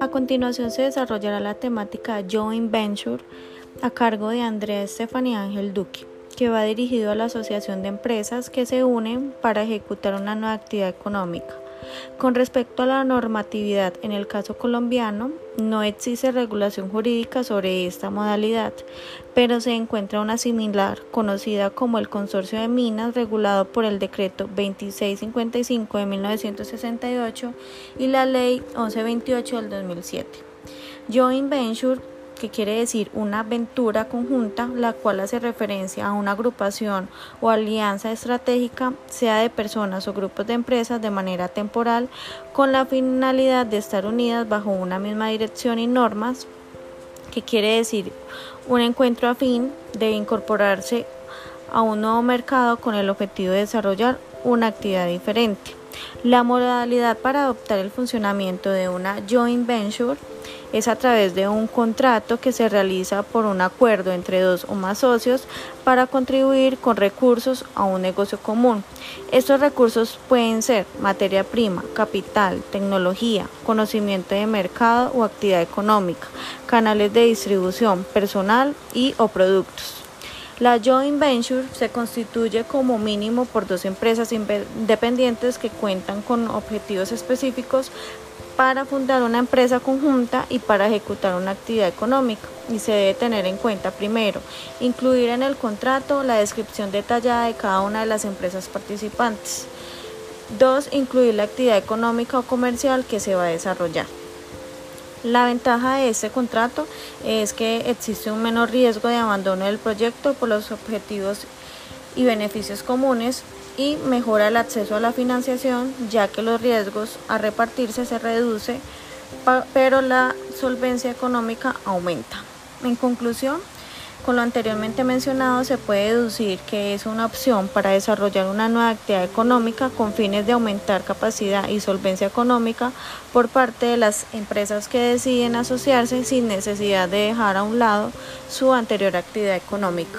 A continuación se desarrollará la temática Joint Venture a cargo de Andrea Estefanía Ángel Duque, que va dirigido a la asociación de empresas que se unen para ejecutar una nueva actividad económica. Con respecto a la normatividad, en el caso colombiano, no existe regulación jurídica sobre esta modalidad, pero se encuentra una similar, conocida como el Consorcio de Minas, regulado por el Decreto 2655 de 1968 y la Ley 1128 del 2007. Joint Venture que quiere decir una aventura conjunta, la cual hace referencia a una agrupación o alianza estratégica, sea de personas o grupos de empresas de manera temporal, con la finalidad de estar unidas bajo una misma dirección y normas, que quiere decir un encuentro afín de incorporarse a un nuevo mercado con el objetivo de desarrollar una actividad diferente. La modalidad para adoptar el funcionamiento de una joint venture es a través de un contrato que se realiza por un acuerdo entre dos o más socios para contribuir con recursos a un negocio común. Estos recursos pueden ser materia prima, capital, tecnología, conocimiento de mercado o actividad económica, canales de distribución, personal y o productos. La joint venture se constituye como mínimo por dos empresas independientes que cuentan con objetivos específicos para fundar una empresa conjunta y para ejecutar una actividad económica. Y se debe tener en cuenta, primero, incluir en el contrato la descripción detallada de cada una de las empresas participantes. Dos, incluir la actividad económica o comercial que se va a desarrollar. La ventaja de este contrato es que existe un menor riesgo de abandono del proyecto por los objetivos y beneficios comunes y mejora el acceso a la financiación ya que los riesgos a repartirse se reduce pero la solvencia económica aumenta. En conclusión, con lo anteriormente mencionado, se puede deducir que es una opción para desarrollar una nueva actividad económica con fines de aumentar capacidad y solvencia económica por parte de las empresas que deciden asociarse sin necesidad de dejar a un lado su anterior actividad económica.